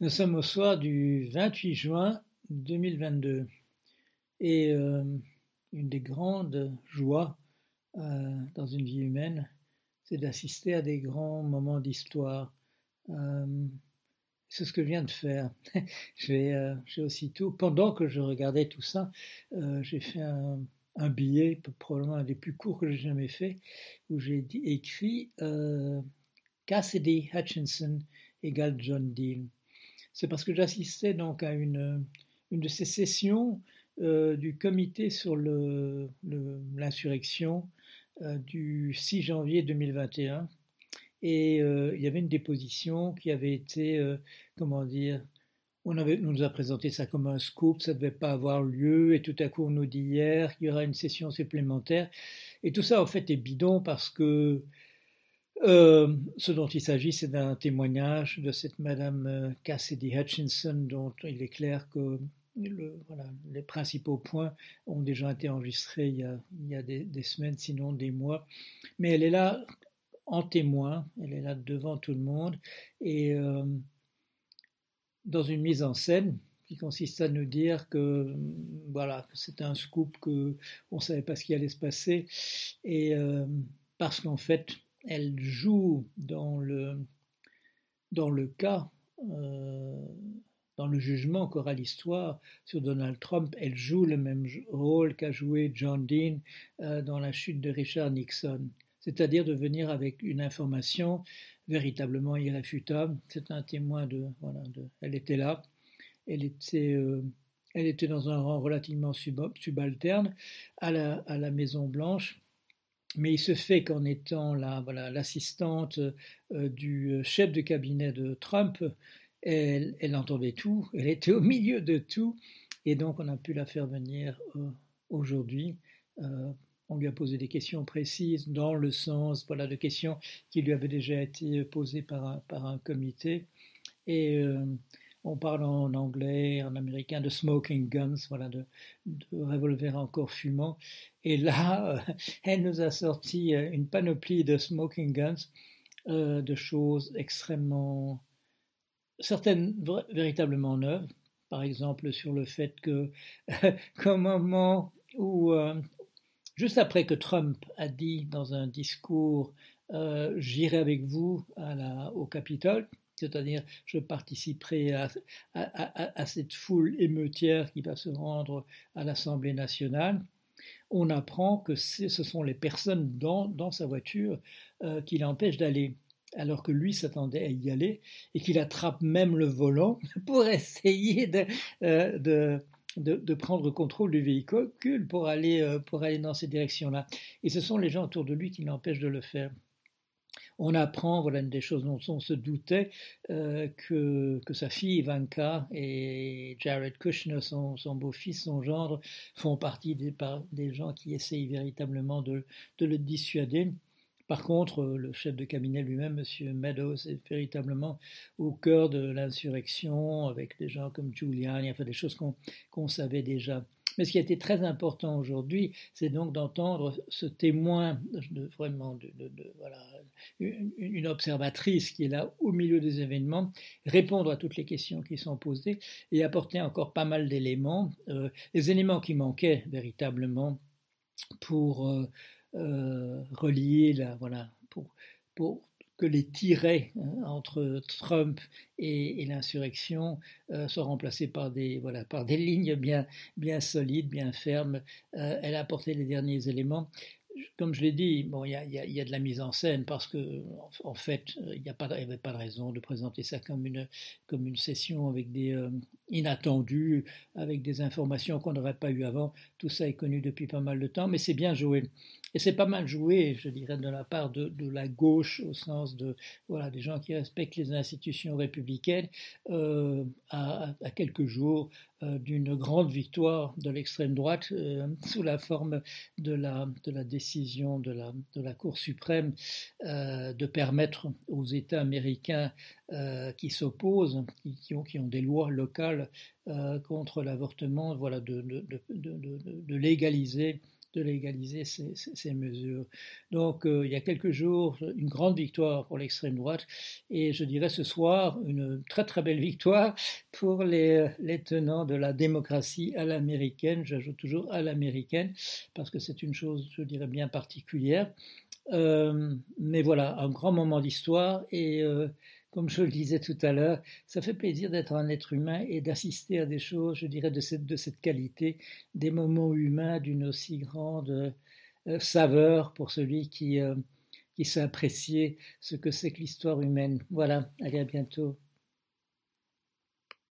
Nous sommes au soir du 28 juin 2022 et euh, une des grandes joies euh, dans une vie humaine, c'est d'assister à des grands moments d'histoire. Euh, c'est ce que je viens de faire. j'ai aussitôt, pendant que je regardais tout ça, j'ai fait un, billet, probablement un des plus courts que j'ai jamais fait, où j'ai écrit Cassidy Hutchinson égale John Deal c'est parce que j'assistais donc à une, une de ces sessions euh, du comité sur l'insurrection euh, du 6 janvier 2021. Et euh, il y avait une déposition qui avait été, comment dire, on, avait, nous a présenté ça comme un scoop, ça ne devait pas avoir lieu, et tout à coup on nous dit hier qu'il y aura une session supplémentaire. Et tout ça en fait est bidon parce que euh, ce dont il s'agit, c'est d'un témoignage de cette Madame euh, Cassidy Hutchinson, dont il est clair que les principaux points ont déjà été enregistrés il y a, des, semaines, sinon des mois. Mais elle est là en témoin, elle est là devant tout le monde, et euh, dans une mise en scène qui consiste à nous dire que voilà, c'est un scoop, qu'on ne savait pas ce qui allait se passer, et parce qu'en fait, elle joue dans le, dans le cas, euh, dans le jugement qu'aura l'histoire sur Donald Trump, elle joue le même rôle qu'a joué John Dean euh, dans la chute de Richard Nixon, c'est-à-dire de venir avec une information véritablement irréfutable. C'est un témoin de, voilà, elle était là, elle était, euh, elle était dans un rang relativement subalterne à la, à la Maison Blanche mais il se fait qu'en étant l'assistante euh, du chef de cabinet de Trump, elle, entendait tout, elle était au milieu de tout, et donc on a pu la faire venir euh, aujourd'hui. Euh, on lui a posé des questions précises dans le sens de questions qui lui avaient déjà été posées par un, comité. On parle en anglais, en américain de smoking guns, voilà, de, revolvers encore fumants. Et là, euh, elle nous a sorti euh, une panoplie de smoking guns, euh, de choses extrêmement, certaines véritablement neuves. Par exemple, sur le fait que, qu'au moment où, juste après que Trump a dit dans un discours, j'irai avec vous au Capitole, c'est-à-dire je participerai à, cette foule émeutière qui va se rendre à l'Assemblée nationale, on apprend que ce sont les personnes dans, sa voiture euh, qui l'empêchent d'aller, alors que lui s'attendait à y aller, et qu'il attrape même le volant pour essayer euh, de, prendre contrôle du véhicule pour aller, euh, pour aller dans ces directions-là. Et ce sont les gens autour de lui qui l'empêchent de le faire on apprend, voilà une des choses dont on se doutait, euh, que, que, sa fille Ivanka et Jared Kushner, son, beau-fils, son gendre, font partie des, des gens qui essayent véritablement de, le dissuader. Par contre, le chef de cabinet lui-même, M. Meadows, est véritablement au cœur de l'insurrection, avec des gens comme Giuliani, enfin des choses qu'on savait déjà. Mais ce qui a été très important aujourd'hui, c'est donc d'entendre ce témoin, vraiment une, observatrice qui est là au milieu des événements, répondre à toutes les questions qui sont posées et apporter encore pas mal d'éléments, euh, les éléments qui manquaient véritablement pour euh, euh, relier la, voilà, pour, pour que les tirets hein, entre Trump et, l'insurrection euh, soient remplacés par des, voilà, par des lignes bien, bien solides, bien fermes. Euh, elle a apporté les derniers éléments comme je l'ai dit, bon, il y, y a, de la mise en scène parce que, en, fait, il n'y avait pas de raison de présenter ça comme une, comme une session avec des euh, inattendus, avec des informations qu'on n'aurait pas eues avant. Tout ça est connu depuis pas mal de temps, mais c'est bien joué. Et c'est pas mal joué, je dirais, de la part de, la gauche, au sens de voilà, des gens qui respectent les institutions républicaines, euh, à, quelques jours euh, d'une grande victoire de l'extrême droite euh, sous la forme de la, décision de la Cour suprême de permettre aux États américains qui s'opposent, qui, ont, qui ont des lois locales contre l'avortement, voilà, de, de, de légaliser de légaliser ces, mesures. Donc euh, il y a quelques jours, une grande victoire pour l'extrême droite et je dirais ce soir une très très belle victoire pour les, les tenants de la démocratie à l'américaine. J'ajoute toujours à l'américaine parce que c'est une chose, je dirais, bien particulière. Euh, mais voilà, un grand moment d'histoire et euh, comme je le disais tout à l'heure, ça fait plaisir d'être un être humain et d'assister à des choses, je dirais, de cette, de cette qualité, des moments humains d'une aussi grande euh, saveur pour celui qui, qui sait apprécier ce que c'est que l'histoire humaine. Voilà, allez à bientôt.